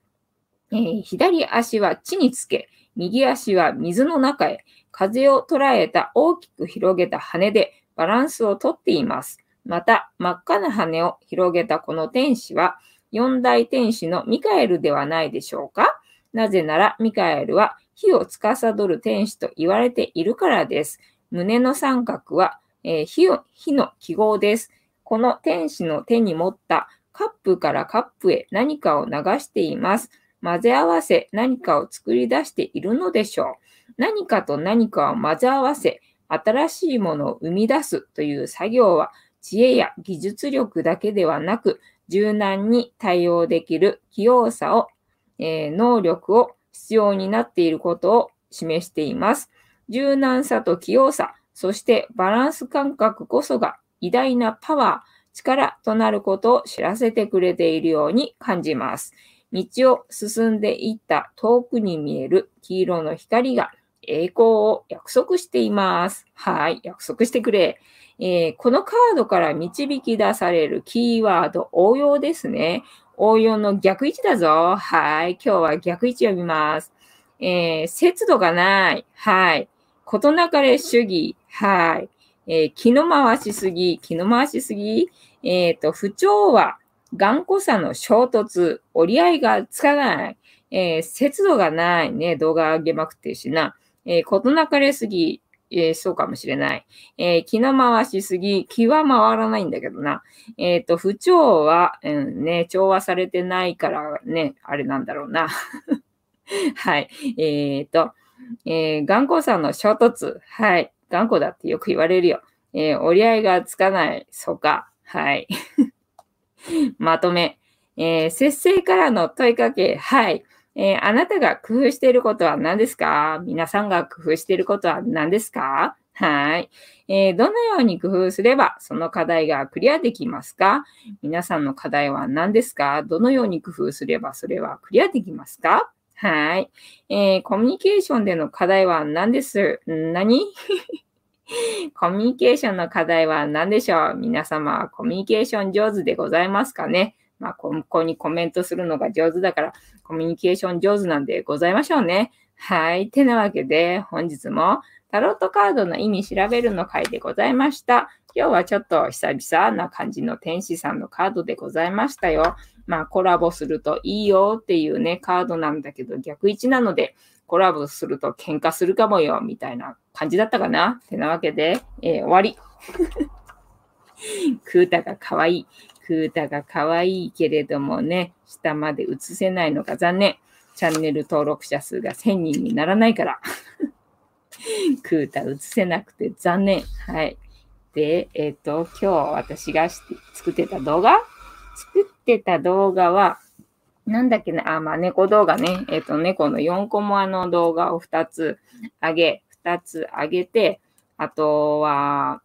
えー、左足は地につけ、右足は水の中へ、風を捉えた大きく広げた羽でバランスをとっています。また、真っ赤な羽を広げたこの天使は、四大天使のミカエルではないでしょうか？なぜならミカエルは火を司る天使と言われているからです。胸の三角は、えー、火を火の記号です。この天使の手に持ったカップからカップへ何かを流しています。混ぜ合わせ何かを作り出しているのでしょう。何かと何かを混ぜ合わせ、新しいものを生み出すという作業は知恵や技術力だけではなく、柔軟に対応できる器用さを、えー、能力を必要になっていることを示しています。柔軟さと器用さ、そしてバランス感覚こそが偉大なパワー、力となることを知らせてくれているように感じます。道を進んでいった遠くに見える黄色の光が栄光を約束しています。はい、約束してくれ。えー、このカードから導き出されるキーワード、応用ですね。応用の逆位置だぞ。はい。今日は逆位置読みます。えー、節度がない。はい。ことなかれ主義。はい。えー、気の回しすぎ。気の回しすぎ。えっ、ー、と、不調和。頑固さの衝突。折り合いがつかない。えー、節度がないね。動画上げまくってるしな。えー、ことなかれすぎ。えー、そうかもしれない。えー、気の回しすぎ、気は回らないんだけどな。えっ、ー、と、不調は、うんね、調和されてないからね、あれなんだろうな。はい。えっ、と、えー頑固さの衝突。はい。頑固だってよく言われるよ。え折り合いがつかない。そうか。はい。まとめ。え節制からの問いかけ。はい。えー、あなたが工夫していることは何ですか？皆さんが工夫していることは何ですか？はい、えー、どのように工夫すればその課題がクリアできますか？皆さんの課題は何ですか？どのように工夫すればそれはクリアできますか？はい、えー、コミュニケーションでの課題は何です？何？コミュニケーションの課題は何でしょう？皆様はコミュニケーション上手でございますかね？まあ、ここにコメントするのが上手だから、コミュニケーション上手なんでございましょうね。はい。てなわけで、本日もタロットカードの意味調べるの回でございました。今日はちょっと久々な感じの天使さんのカードでございましたよ。まあ、コラボするといいよっていうね、カードなんだけど、逆位置なので、コラボすると喧嘩するかもよ、みたいな感じだったかな。てなわけで、えー、終わり。クータが可愛い。クータが可愛いけれどもね、下まで映せないのが残念。チャンネル登録者数が1000人にならないから。クータ映せなくて残念。はい。で、えっ、ー、と、今日私が作ってた動画？作ってた動画は、なんだっけな、あ、まあ、猫動画ね。えっ、ー、と、猫の4コマの動画を2つ上げ、2つ上げて、あとは、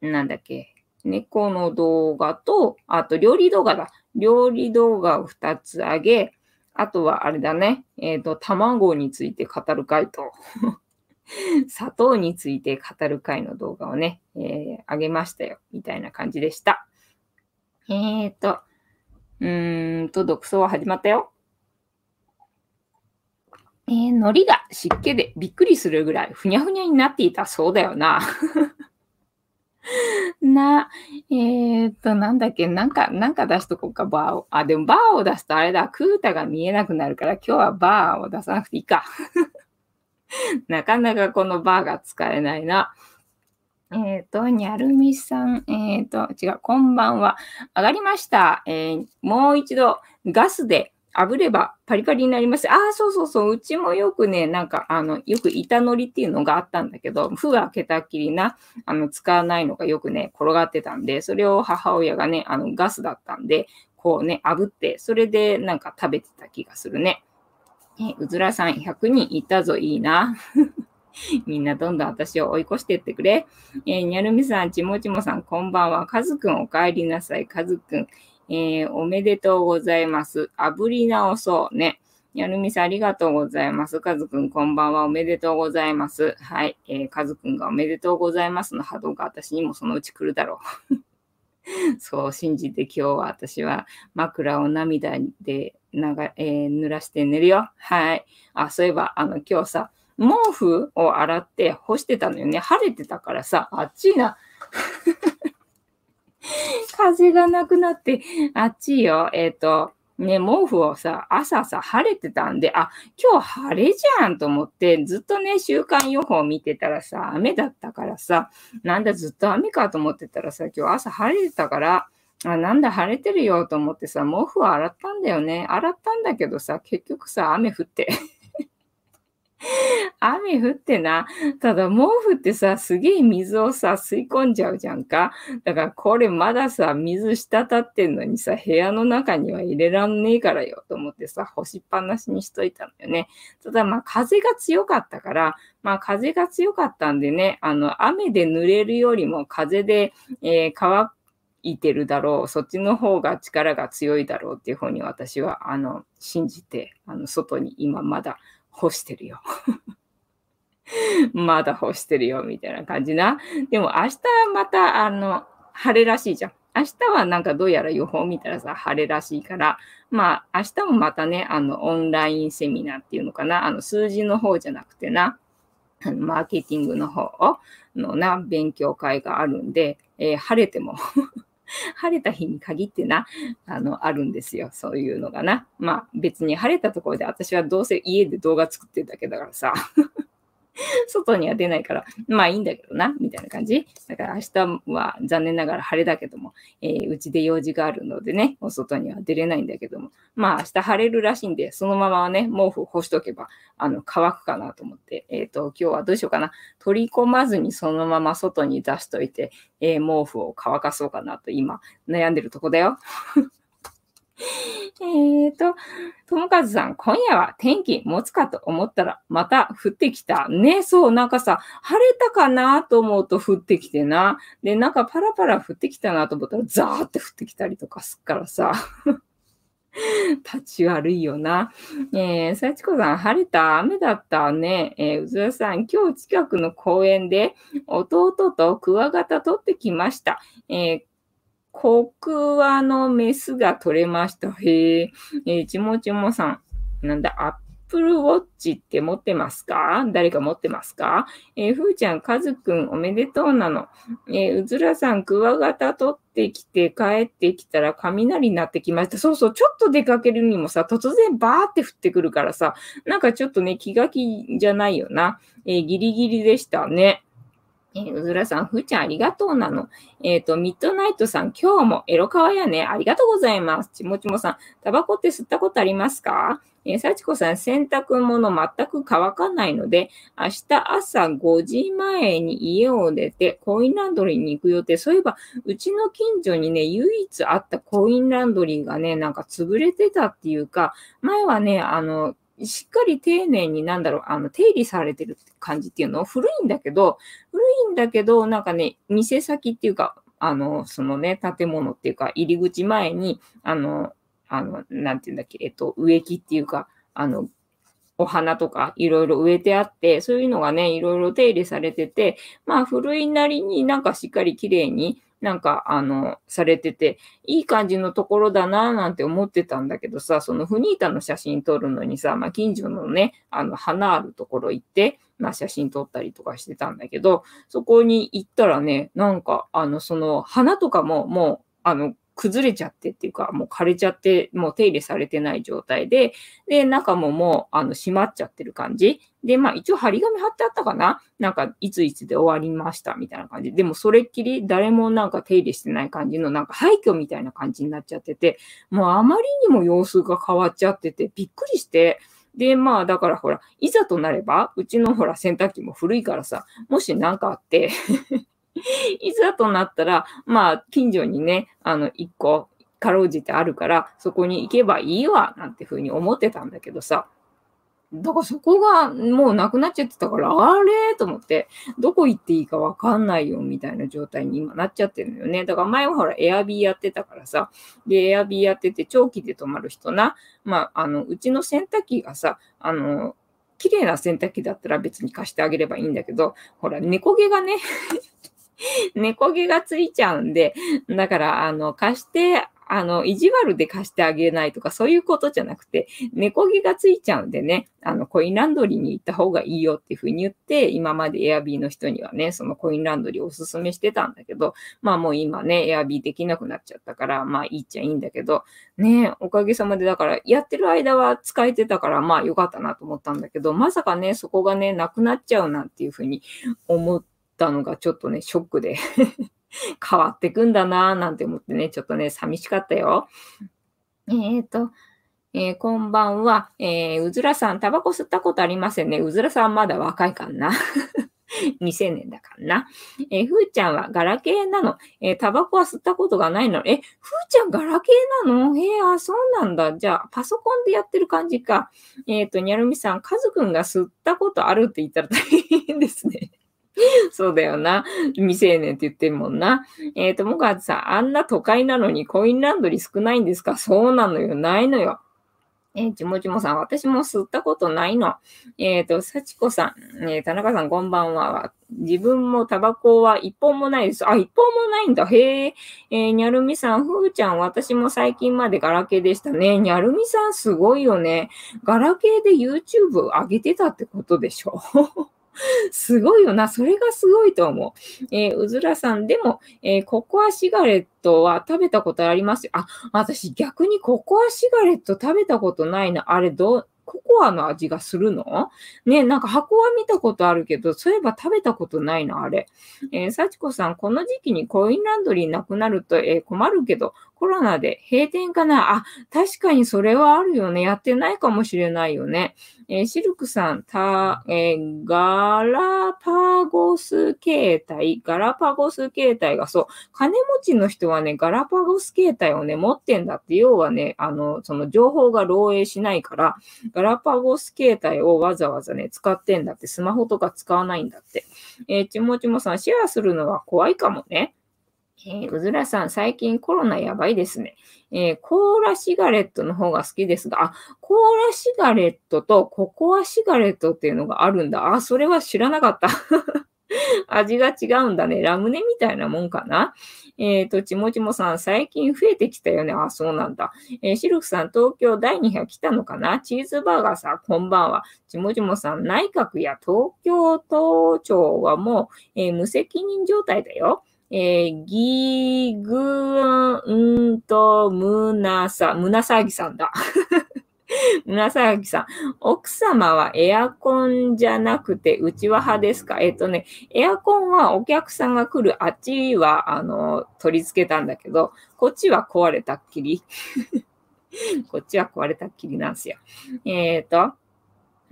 なんだっけ、猫の動画と、あと料理動画だ。料理動画を2つ上げ、あとはあれだね、えっ、ー、と、卵について語る回と、砂糖について語る回の動画をね、えー、上げましたよ。みたいな感じでした。えっ、ー、と、うーんと、独走は始まったよ。えー、海苔が湿気でびっくりするぐらいふにゃふにゃになっていたそうだよな。な、えー、っと、なんだっけ、なんか、なんか出しとこうか、バーを。あ、でもバーを出すとあれだ、クータが見えなくなるから、今日はバーを出さなくていいか。なかなかこのバーが使えないな。えっ、と、にゃるみさん、えっ、と、違う、こんばんは。上がりました。えー、もう一度、ガスで炙ればパリパリになります。ああ、そうそうそう。うちもよくね、なんか、あの、よく板のりっていうのがあったんだけど、封開けたっきりな、あの、使わないのがよくね、転がってたんで、それを母親がね、あの、ガスだったんで、こうね、炙って、それでなんか食べてた気がするね。え、うずらさん、100人いたぞ、いいな。みんなどんどん私を追い越してってくれ。えー、にゃるみさん、ちもちもさん、こんばんは。かずくん、お帰りなさい。かずくん。えー、おめでとうございます。炙り直そうね。やるみさん、ありがとうございます。かずくん、こんばんは。おめでとうございます。はい。えー、かずくんがおめでとうございますの波動が私にもそのうち来るだろう。そう信じて今日は私は枕を涙でなが、えー、濡らして寝るよ。はい。あ、そういえば、あの、今日さ、毛布を洗って干してたのよね。晴れてたからさ、あっちいな。風がなくなって、あっちよ。えっ、ー、と、ね、毛布をさ、朝さ、晴れてたんで、あ、今日晴れじゃんと思って、ずっとね、週間予報見てたらさ、雨だったからさ、なんだずっと雨かと思ってたらさ、今日朝晴れてたから、あ、なんだ晴れてるよと思ってさ、毛布を洗ったんだよね。洗ったんだけどさ、結局さ、雨降って。雨降ってな。ただ毛布ってさ、すげえ水をさ、吸い込んじゃうじゃんか。だからこれまださ、水滴ってんのにさ、部屋の中には入れらんねえからよと思ってさ、干しっぱなしにしといたんだよね。ただまあ風が強かったから、まあ風が強かったんでね、あの雨で濡れるよりも風で、えー、乾いてるだろう、そっちの方が力が強いだろうっていう方に私は、あの、信じて、あの、外に今まだ干してるよ。まだ干してるよ、みたいな感じな。でも明日また、あの、晴れらしいじゃん。明日はなんかどうやら予報見たらさ、晴れらしいから、まあ明日もまたね、あの、オンラインセミナーっていうのかな、あの、数字の方じゃなくてな、あのマーケティングの方のな、勉強会があるんで、えー、晴れても 晴れた日に限ってな、あの、あるんですよ。そういうのがな。まあ別に晴れたところで私はどうせ家で動画作ってるだけだからさ。外には出ないから、まあいいんだけどな、みたいな感じ。だから明日は残念ながら晴れだけども、えー、うちで用事があるのでね、お外には出れないんだけども、まあ明日晴れるらしいんで、そのままね、毛布干しとけば、あの、乾くかなと思って、えっ、ー、と、今日はどうしようかな。取り込まずにそのまま外に出しといて、えー、毛布を乾かそうかなと今悩んでるとこだよ。えっと、ともかずさん、今夜は天気持つかと思ったら、また降ってきた。ね、そう、なんかさ、晴れたかなと思うと降ってきてな。で、なんかパラパラ降ってきたなと思ったら、ザーって降ってきたりとかすっからさ。立ち悪いよな。えー、幸子さん、晴れた雨だったね。えー、うずらさん、今日近くの公園で弟とクワガタ取ってきました。えー、コクワのメスが取れました。へえ。えー、ちもちもさん。なんだ、アップルウォッチって持ってますか？誰か持ってますか？えー、ふーちゃん、かずくん、おめでとうなの。えー、うずらさん、クワガタ取ってきて、帰ってきたら雷になってきました。そうそう、ちょっと出かけるにもさ、突然バーって降ってくるからさ、なんかちょっとね、気が気じゃないよな。えー、ギリギリでしたね。えー、うずらさん、ふーちゃんありがとうなの。えっ、ー、と、ミッドナイトさん、今日もエロカワやね。ありがとうございます。ちもちもさん、タバコって吸ったことありますか？えー、幸子さん、洗濯物全く乾かないので、明日朝5時前に家を出て、コインランドリーに行く予定。そういえば、うちの近所にね、唯一あったコインランドリーがね、なんか潰れてたっていうか、前はね、あの、しっかり丁寧になんだろう、あの、手入れされてる感じっていうの？古いんだけど、古いんだけど、なんかね、店先っていうか、あの、そのね、建物っていうか、入り口前に、あの、あの、なんていうんだっけ、えっと、植木っていうか、あの、お花とかいろいろ植えてあって、そういうのがね、いろいろ手入れされてて、まあ古いなりになんかしっかり綺麗になんか、あの、されてて、いい感じのところだなぁなんて思ってたんだけどさ、そのフニータの写真撮るのにさ、まあ、近所のね、あの、花あるところ行って、まあ、写真撮ったりとかしてたんだけど、そこに行ったらね、なんか、あの、その、花とかも、もう、あの、崩れちゃってっていうか、もう枯れちゃって、もう手入れされてない状態で、で、中ももう、あの、閉まっちゃってる感じ。で、まあ、一応張り紙貼ってあったかな？なんか、いついつで終わりましたみたいな感じ。でも、それっきり誰もなんか手入れしてない感じの、なんか廃墟みたいな感じになっちゃってて、もうあまりにも様子が変わっちゃってて、びっくりして、で、まあ、だからほら、いざとなれば、うちのほら、洗濯機も古いからさ、もし何かあって いざとなったら、まあ、近所にね、あの、一個、かろうじてあるから、そこに行けばいいわ、なんてふうに思ってたんだけどさ。だからそこがもうなくなっちゃってたから、あれと思って、どこ行っていいかわかんないよ、みたいな状態に今なっちゃってるのよね。だから前はほら、エアビーやってたからさ、で、エアビーやってて長期で泊まる人な、まあ、あの、うちの洗濯機がさ、あの、綺麗な洗濯機だったら別に貸してあげればいいんだけど、ほら、猫毛がね 猫毛がついちゃうんで、だから、あの、貸してあの、意地悪で貸してあげないとか、そういうことじゃなくて、猫毛がついちゃうんでね、あの、コインランドリーに行った方がいいよっていうふうに言って、今までエアビーの人にはね、そのコインランドリーおすすめしてたんだけど、まあもう今ね、エアビーできなくなっちゃったから、まあいいっちゃいいんだけど、ね、おかげさまでだから、やってる間は使えてたから、まあよかったなと思ったんだけど、まさかね、そこがね、なくなっちゃうなんていうふうに思ってたのがちょっとね、ショックで 変わってくんだなぁなんて思ってね、ちょっとね、寂しかったよ。えっ、ー、と、えー、こんばんは。えー、うずらさん、タバコ吸ったことありませんね。うずらさんまだ若いかな。未成年だからな。えー、ふーちゃんはガラケーなの？えー、タバコは吸ったことがないの？え、ふーちゃんガラケーなの？へえ、あ、そうなんだ。じゃあ、パソコンでやってる感じか。えっ、ー、と、にゃるみさん、カズくんが吸ったことあるって言ったら大変ですね。そうだよな。未成年って言ってるもんな。えっ、ー、と、もかさん、あんな都会なのにコインランドリー少ないんですか？そうなのよ。ないのよ。えー、ちもちもさん、私も吸ったことないの。えっ、ー、と、幸子さん、えー、田中さん、こんばんは。自分もタバコは一本もないです。あ、一本もないんだ。へえ。えー、にゃるみさん、ふーちゃん、私も最近までガラケーでしたね。にゃるみさん、すごいよね。ガラケーで YouTube 上げてたってことでしょ？すごいよな。それがすごいと思う。えー、うずらさん、でも、えー、ココアシガレットは食べたことあります？よ。あ、私逆にココアシガレット食べたことないな。あれ、ど、ココアの味がするの？ね、なんか箱は見たことあるけど、そういえば食べたことないの、あれ。えー、幸子さん、この時期にコインランドリーなくなると、えー、困るけど、コロナで閉店かな？あ、確かにそれはあるよね。やってないかもしれないよね。えー、シルクさん、た、えー、ガラパゴス形態、ガラパゴス形態がそう、金持ちの人はね、ガラパゴス形態をね、持ってんだって、要はね、あの、その情報が漏洩しないから、ガラパゴス形態をわざわざね、使ってんだって、スマホとか使わないんだって。えー、ちもちもさん、シェアするのは怖いかもね。えー、うずらさん、最近コロナやばいですね。えー、コーラシガレットの方が好きですが、あ、コーラシガレットとココアシガレットっていうのがあるんだ。あ、それは知らなかった。味が違うんだね。ラムネみたいなもんかな。えっ、ー、と、ちもちもさん、最近増えてきたよね。あ、そうなんだ。えー、シルクさん、東京第200来たのかなチーズバーガーさん、こんばんは。ちもちもさん、内閣や東京都庁はもう、えー、無責任状態だよ。えー、ギグンとムナサ、ムナサギさんだ。ムナサギさん。奥様はエアコンじゃなくてうちわ派ですか？えっ、とね、エアコンはお客さんが来るあっちは、あの、取り付けたんだけど、こっちは壊れたっきり。こっちは壊れたっきりなんすよ。えっ、ー、と、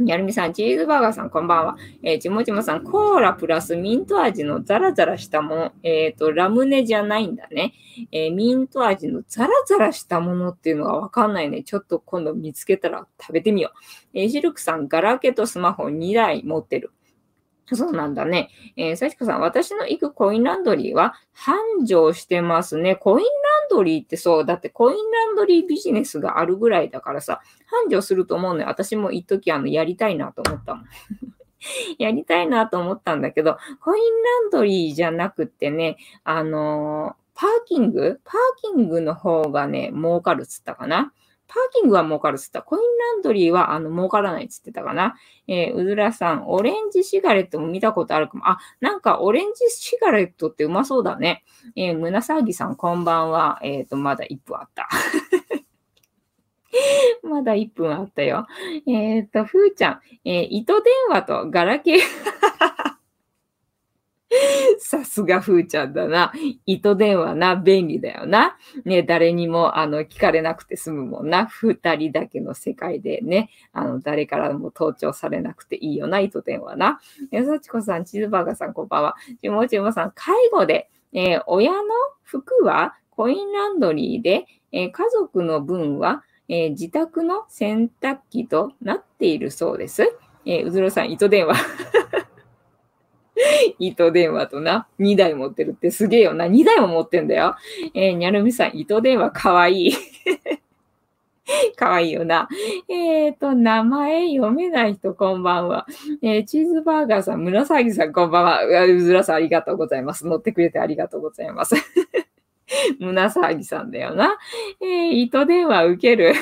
やるみさん、チーズバーガーさん、こんばんは。えー、ちもちもさん、コーラプラスミント味のザラザラしたもの。えっ、ー、と、ラムネじゃないんだね。えー、ミント味のザラザラしたものっていうのがわかんないね。ちょっと今度見つけたら食べてみよう。えー、シルクさん、ガラケとスマホ2台持ってる。そうなんだね。えー、さちこさん、私の行くコインランドリーは繁盛してますね。コインランドリーってそう、だってコインランドリービジネスがあるぐらいだからさ、繁盛すると思うのよ。私も一時あの、やりたいなと思ったもん。やりたいなと思ったんだけど、コインランドリーじゃなくってね、あのー、パーキング？パーキングの方がね、儲かるっつったかな。パーキングは儲かるっつった。コインランドリーはあの儲からないっつってたかな。えー、うずらさん、オレンジシガレットも見たことあるかも。あ、なんかオレンジシガレットってうまそうだね。えー、むなさぎさん、こんばんは。えっ、ー、と、まだ1分あった。まだ1分あったよ。えっ、ー、と、ふーちゃん、えー、糸電話とガラケー さすがふーちゃんだな。糸電話な、便利だよな。ね、誰にも、あの、聞かれなくて済むもんな。二人だけの世界でね、あの、誰からも盗聴されなくていいよな、糸電話な。やさちこさん、チーズバーガーさん、こんばんは。ちもちもさん、介護で、えー、親の服はコインランドリーで、えー、家族の分は、えー、自宅の洗濯機となっているそうです。えうずろさん、糸電話。糸電話とな、2台持ってるってすげえよな。2台も持ってんだよ。えー、にゃるみさん、糸電話かわいい。かわいいよな。えっ、ー、と、名前読めない人、こんばんは。えー、チーズバーガーさん、紫さん、こんばんは。うずらさん、ありがとうございます。乗ってくれてありがとうございます。紫さんだよな。えー、糸電話受ける。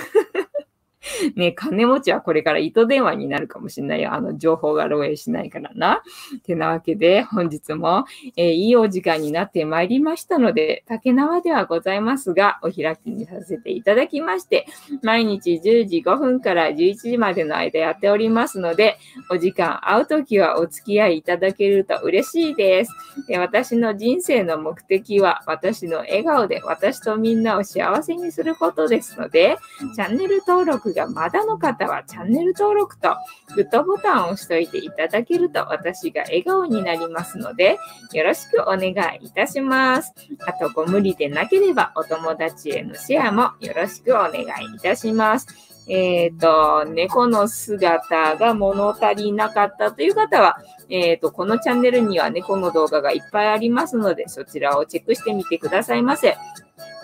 ね、金持ちはこれから糸電話になるかもしれないよ。あの、情報が漏洩しないからな。てなわけで、本日も、えー、いいお時間になってまいりましたので、竹縄ではございますが、お開きにさせていただきまして、毎日10時5分から11時までの間やっておりますので、お時間会うときはお付き合いいただけると嬉しいです。で私の人生の目的は、私の笑顔で私とみんなを幸せにすることですので、チャンネル登録がまだの方はチャンネル登録とグッドボタンを押しといていただけると私が笑顔になりますので、よろしくお願いいたします。あと、ご無理でなければお友達へのシェアもよろしくお願いいたします。えっ、ー、と、猫の姿が物足りなかったという方は、えっ、ー、と、このチャンネルには猫の動画がいっぱいありますので、そちらをチェックしてみてくださいませ。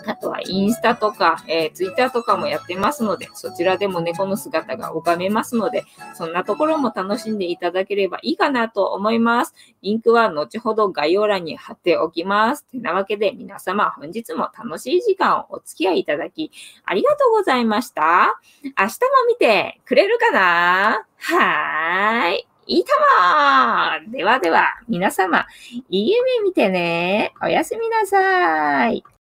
あとはインスタとか、えー、ツイッターとかもやってますので、そちらでも猫の姿が拝めますので、そんなところも楽しんでいただければいいかなと思います。リンクは後ほど概要欄に貼っておきます。てなわけで皆様本日も楽しい時間をお付き合いいただき、ありがとうございました。明日も見てくれるかな？はーい。いいともではでは、皆様、いい夢見てね。おやすみなさい。